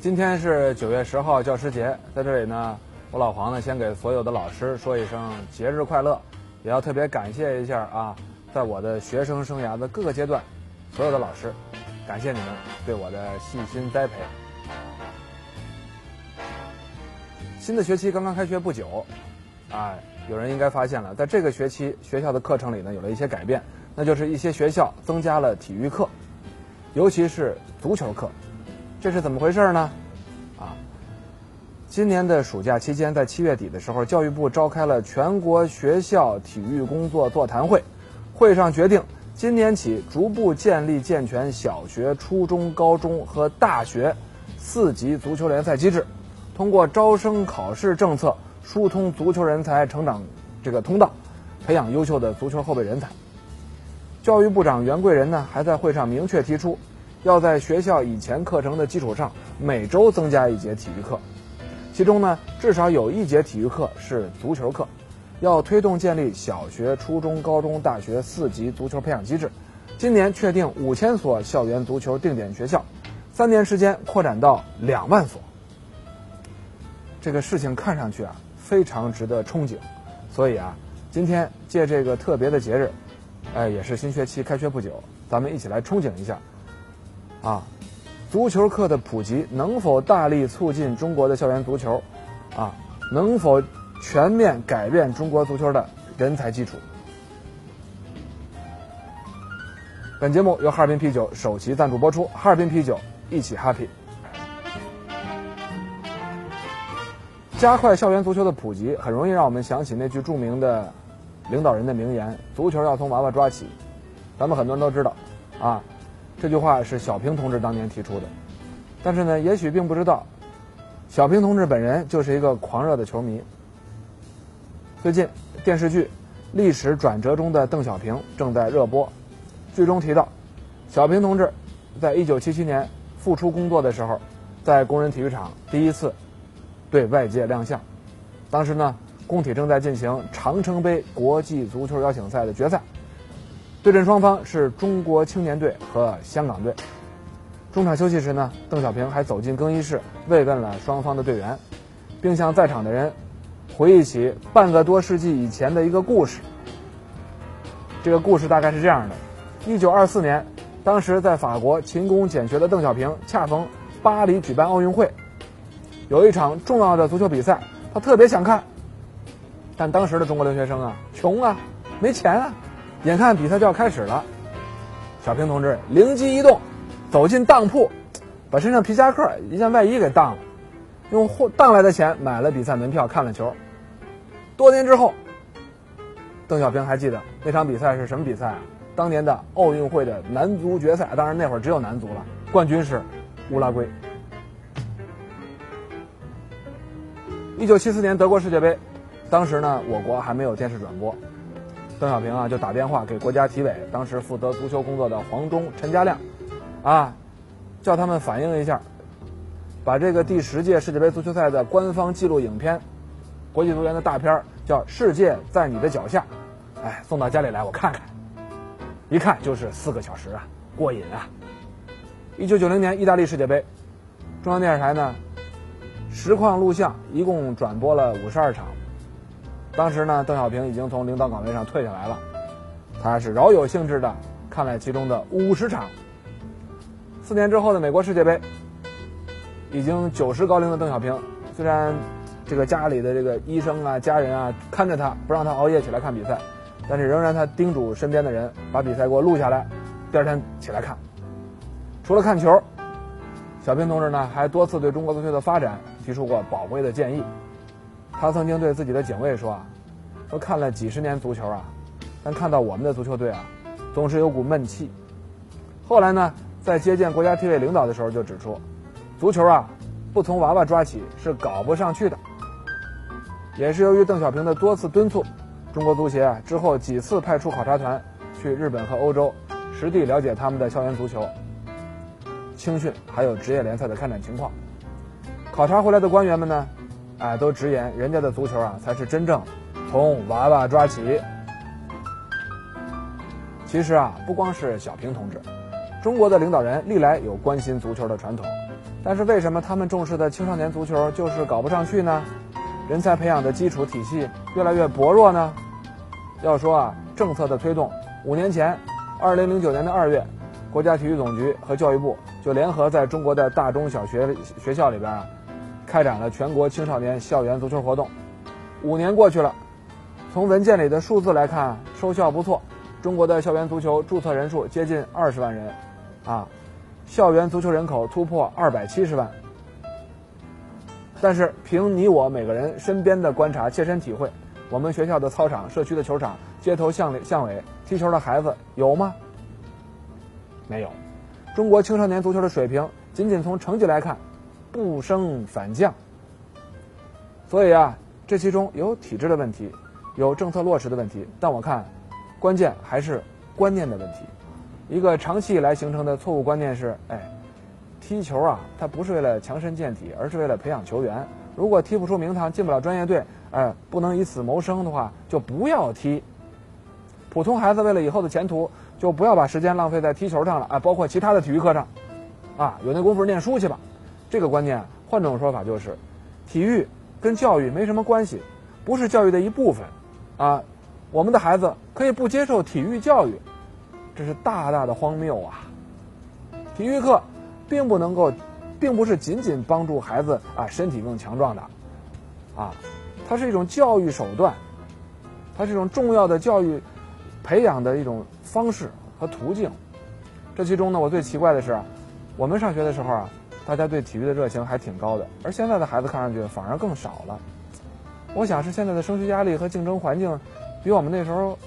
今天是九月十号教师节，在这里呢，我老黄呢先给所有的老师说一声节日快乐，也要特别感谢一下啊，在我的学生生涯的各个阶段，所有的老师，感谢你们对我的细心栽培。新的学期刚刚开学不久，啊，有人应该发现了，在这个学期学校的课程里呢有了一些改变，那就是一些学校增加了体育课，尤其是足球课。这是怎么回事呢？啊，今年的暑假期间，在七月底的时候，教育部召开了全国学校体育工作座谈会，会上决定，今年起逐步建立健全小学、初中、高中和大学四级足球联赛机制，通过招生考试政策疏通足球人才成长这个通道，培养优秀的足球后备人才。教育部长袁贵仁呢，还在会上明确提出。要在学校以前课程的基础上，每周增加一节体育课，其中呢，至少有一节体育课是足球课。要推动建立小学、初中、高中、大学四级足球培养机制，今年确定五千所校园足球定点学校，三年时间扩展到两万所。这个事情看上去啊，非常值得憧憬。所以啊，今天借这个特别的节日，哎，也是新学期开学不久，咱们一起来憧憬一下。啊，足球课的普及能否大力促进中国的校园足球？啊，能否全面改变中国足球的人才基础？本节目由哈尔滨啤酒首席赞助播出，哈尔滨啤酒一起 happy。加快校园足球的普及，很容易让我们想起那句著名的领导人的名言：“足球要从娃娃抓起。”咱们很多人都知道，啊。这句话是小平同志当年提出的，但是呢，也许并不知道，小平同志本人就是一个狂热的球迷。最近电视剧《历史转折中的邓小平》正在热播，剧中提到，小平同志在一九七七年复出工作的时候，在工人体育场第一次对外界亮相，当时呢，工体正在进行长城杯国际足球邀请赛的决赛。对阵双方是中国青年队和香港队。中场休息时呢，邓小平还走进更衣室慰问了双方的队员，并向在场的人回忆起半个多世纪以前的一个故事。这个故事大概是这样的：一九二四年，当时在法国勤工俭学的邓小平，恰逢巴黎举办奥运会，有一场重要的足球比赛，他特别想看。但当时的中国留学生啊，穷啊，没钱啊。眼看比赛就要开始了，小平同志灵机一动，走进当铺，把身上皮夹克一件外衣给当了，用当来的钱买了比赛门票，看了球。多年之后，邓小平还记得那场比赛是什么比赛啊？当年的奥运会的男足决赛，当然那会儿只有男足了，冠军是乌拉圭。一九七四年德国世界杯，当时呢，我国还没有电视转播。邓小平啊，就打电话给国家体委，当时负责足球工作的黄忠、陈家亮，啊，叫他们反映一下，把这个第十届世界杯足球赛的官方记录影片，国际足联的大片叫《世界在你的脚下》，哎，送到家里来我看看，一看就是四个小时啊，过瘾啊！一九九零年意大利世界杯，中央电视台呢，实况录像一共转播了五十二场。当时呢，邓小平已经从领导岗位上退下来了，他是饶有兴致的看了其中的五十场。四年之后的美国世界杯，已经九十高龄的邓小平，虽然这个家里的这个医生啊、家人啊看着他，不让他熬夜起来看比赛，但是仍然他叮嘱身边的人把比赛给我录下来，第二天起来看。除了看球，小平同志呢还多次对中国足球的发展提出过宝贵的建议。他曾经对自己的警卫说：“啊，说看了几十年足球啊，但看到我们的足球队啊，总是有股闷气。后来呢，在接见国家体委领导的时候就指出，足球啊，不从娃娃抓起是搞不上去的。也是由于邓小平的多次敦促，中国足协啊之后几次派出考察团去日本和欧洲，实地了解他们的校园足球、青训还有职业联赛的开展情况。考察回来的官员们呢，哎，都直言人家的足球啊才是真正从娃娃抓起。其实啊，不光是小平同志，中国的领导人历来有关心足球的传统，但是为什么他们重视的青少年足球就是搞不上去呢？人才培养的基础体系越来越薄弱呢。要说啊，政策的推动，五年前，二零零九年的二月，国家体育总局和教育部就联合在中国的大中小学学校里边啊，开展了全国青少年校园足球活动。五年过去了，从文件里的数字来看，收效不错。中国的校园足球注册人数接近二十万人，啊，校园足球人口突破二百七十万。但是凭你我每个人身边的观察、切身体会，我们学校的操场、社区的球场、街头巷里巷尾踢球的孩子有吗？没有。中国青少年足球的水平，仅仅从成绩来看，不升反降。所以啊，这其中有体制的问题，有政策落实的问题，但我看，关键还是观念的问题。一个长期以来形成的错误观念是：哎。踢球啊，它不是为了强身健体，而是为了培养球员。如果踢不出名堂，进不了专业队，哎，不能以此谋生的话，就不要踢。普通孩子为了以后的前途，就不要把时间浪费在踢球上了啊，包括其他的体育课上，啊，有那功夫念书去吧。这个观念，换种说法就是，体育跟教育没什么关系，不是教育的一部分，啊，我们的孩子可以不接受体育教育，这是大大的荒谬啊！体育课。并不能够，并不是仅仅帮助孩子啊身体更强壮的，啊，它是一种教育手段，它是一种重要的教育培养的一种方式和途径。这其中呢，我最奇怪的是，我们上学的时候啊，大家对体育的热情还挺高的，而现在的孩子看上去反而更少了。我想是现在的升学压力和竞争环境比我们那时候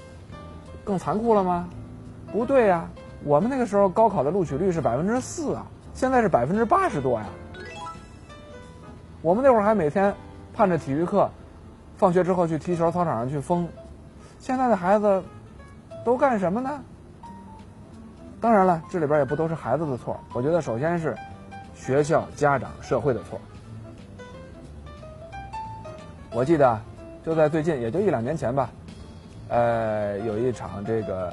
更残酷了吗？不对呀，我们那个时候高考的录取率是百分之四啊。现在是百分之八十多呀！我们那会儿还每天盼着体育课，放学之后去踢球，操场上去疯。现在的孩子都干什么呢？当然了，这里边也不都是孩子的错。我觉得首先是学校、家长、社会的错。我记得就在最近，也就一两年前吧，呃，有一场这个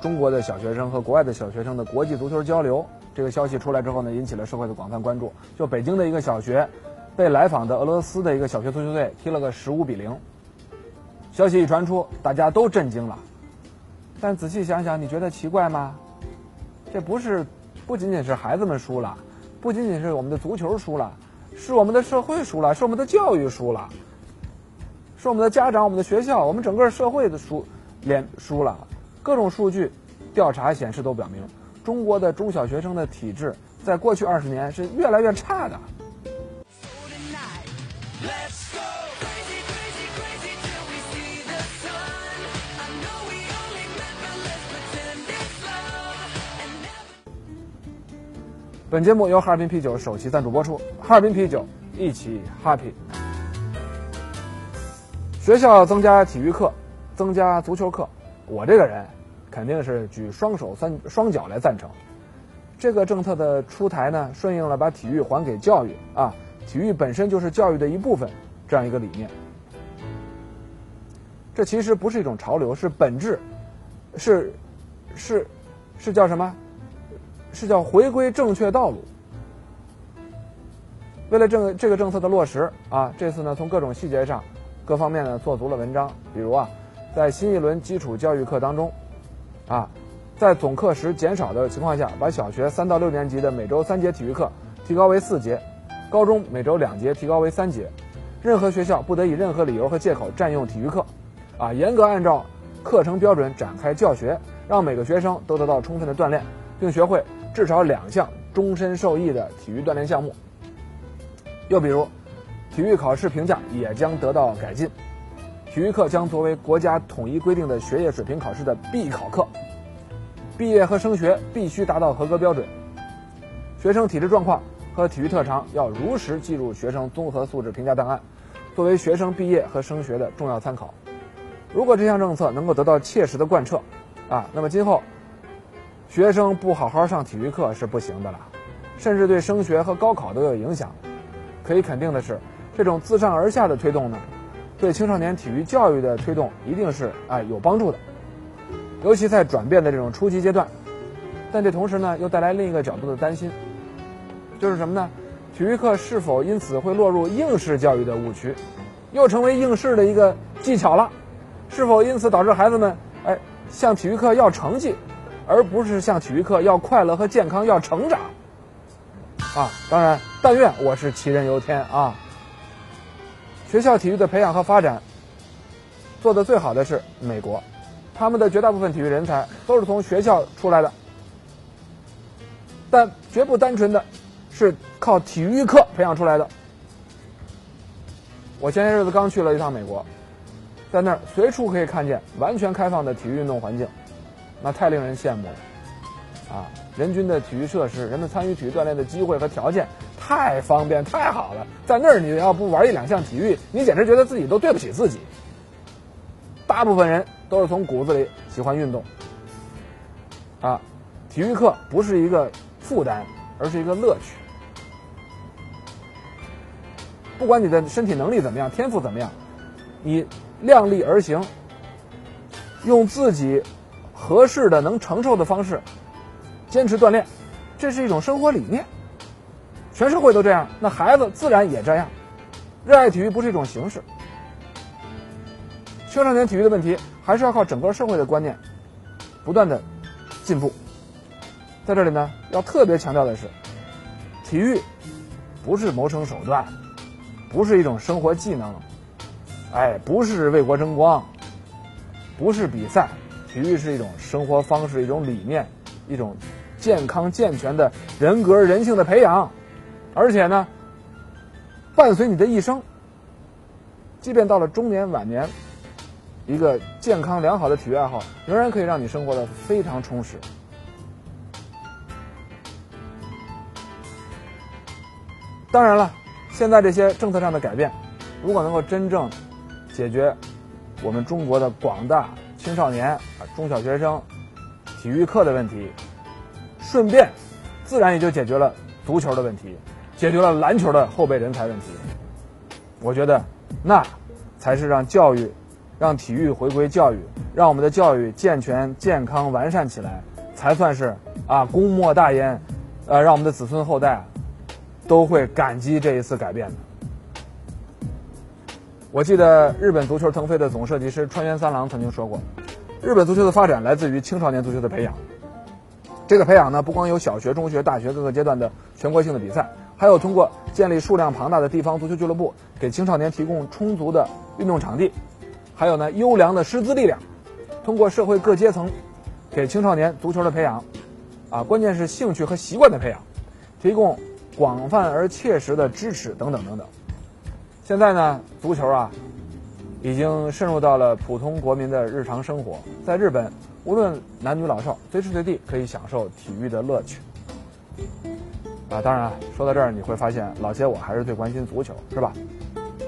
中国的小学生和国外的小学生的国际足球交流。这个消息出来之后呢，引起了社会的广泛关注。就北京的一个小学，被来访的俄罗斯的一个小学足球队踢了个十五比零。消息一传出，大家都震惊了。但仔细想想，你觉得奇怪吗？这不是，不仅仅是孩子们输了，不仅仅是我们的足球输了，是我们的社会输了，是我们的教育输了，是我们的家长、我们的学校、我们整个社会的输，连输了。各种数据调查显示都表明。中国的中小学生的体质，在过去二十年是越来越差的。本节目由哈尔滨啤酒首席赞助播出，哈尔滨啤酒一起 happy。学校增加体育课，增加足球课，我这个人。肯定是举双手三双脚来赞成，这个政策的出台呢，顺应了把体育还给教育啊，体育本身就是教育的一部分这样一个理念。这其实不是一种潮流，是本质，是是是叫什么？是叫回归正确道路。为了政这个政策的落实啊，这次呢从各种细节上各方面呢做足了文章，比如啊，在新一轮基础教育课当中。啊，在总课时减少的情况下，把小学三到六年级的每周三节体育课提高为四节，高中每周两节提高为三节，任何学校不得以任何理由和借口占用体育课，啊，严格按照课程标准展开教学，让每个学生都得到充分的锻炼，并学会至少两项终身受益的体育锻炼项目。又比如，体育考试评价也将得到改进。体育课将作为国家统一规定的学业水平考试的必考课，毕业和升学必须达到合格标准。学生体质状况和体育特长要如实记入学生综合素质评价档案，作为学生毕业和升学的重要参考。如果这项政策能够得到切实的贯彻，啊，那么今后学生不好好上体育课是不行的了，甚至对升学和高考都有影响。可以肯定的是，这种自上而下的推动呢，对青少年体育教育的推动一定是哎有帮助的，尤其在转变的这种初级阶段。但这同时呢，又带来另一个角度的担心。就是什么呢？体育课是否因此会落入应试教育的误区，又成为应试的一个技巧了？是否因此导致孩子们哎向体育课要成绩，而不是像体育课要快乐和健康、要成长？啊，当然，但愿我是杞人忧天啊。学校体育的培养和发展做得最好的是美国，他们的绝大部分体育人才都是从学校出来的，但绝不单纯的。是靠体育课培养出来的。我前些日子刚去了一趟美国，在那儿随处可以看见完全开放的体育运动环境，那太令人羡慕了。啊，人均的体育设施，人们参与体育锻炼的机会和条件太方便太好了。在那儿你要不玩一两项体育，你简直觉得自己都对不起自己。大部分人都是从骨子里喜欢运动。啊，体育课不是一个负担，而是一个乐趣。不管你的身体能力怎么样，天赋怎么样，你量力而行，用自己合适的、能承受的方式坚持锻炼，这是一种生活理念。全社会都这样，那孩子自然也这样。热爱体育不是一种形式。青少年体育的问题，还是要靠整个社会的观念不断的进步。在这里呢，要特别强调的是，体育不是谋生手段。不是一种生活技能，哎，不是为国争光，不是比赛，体育是一种生活方式，一种理念，一种健康健全的人格人性的培养，而且呢，伴随你的一生，即便到了中年晚年，一个健康良好的体育爱好，仍然可以让你生活的非常充实。当然了。现在这些政策上的改变，如果能够真正解决我们中国的广大青少年啊中小学生体育课的问题，顺便自然也就解决了足球的问题，解决了篮球的后备人才问题。我觉得那才是让教育、让体育回归教育，让我们的教育健全、健康、完善起来，才算是啊功莫大焉，呃，让我们的子孙后代。都会感激这一次改变的。我记得日本足球腾飞的总设计师川原三郎曾经说过，日本足球的发展来自于青少年足球的培养。这个培养呢，不光有小学、中学、大学各个阶段的全国性的比赛，还有通过建立数量庞大的地方足球俱乐部，给青少年提供充足的运动场地，还有呢优良的师资力量，通过社会各阶层给青少年足球的培养，啊，关键是兴趣和习惯的培养，提供。广泛而切实的支持等等等等。现在呢，足球啊，已经渗入到了普通国民的日常生活。在日本，无论男女老少，随时随地可以享受体育的乐趣。啊，当然说到这儿，你会发现老谢我还是最关心足球，是吧？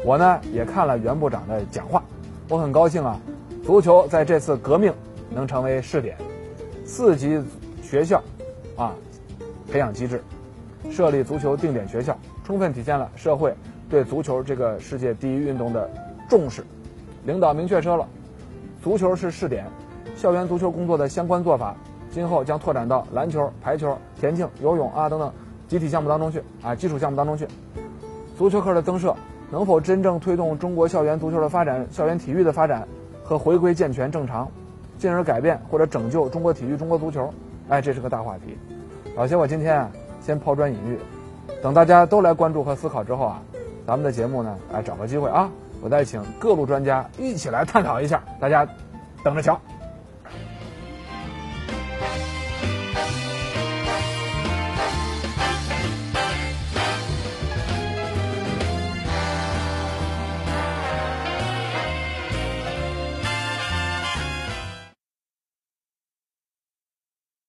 我呢也看了袁部长的讲话，我很高兴啊，足球在这次革命能成为试点，四级学校啊培养机制。设立足球定点学校，充分体现了社会对足球这个世界第一运动的重视。领导明确说了，足球是试点，校园足球工作的相关做法，今后将拓展到篮球、排球、田径、游泳啊等等集体项目当中去啊基础项目当中去。足球课的增设能否真正推动中国校园足球的发展、校园体育的发展和回归健全正常，进而改变或者拯救中国体育、中国足球？哎，这是个大话题。老谢，我今天啊。先抛砖引玉，等大家都来关注和思考之后啊，咱们的节目呢，哎，找个机会啊，我再请各路专家一起来探讨一下，大家等着瞧。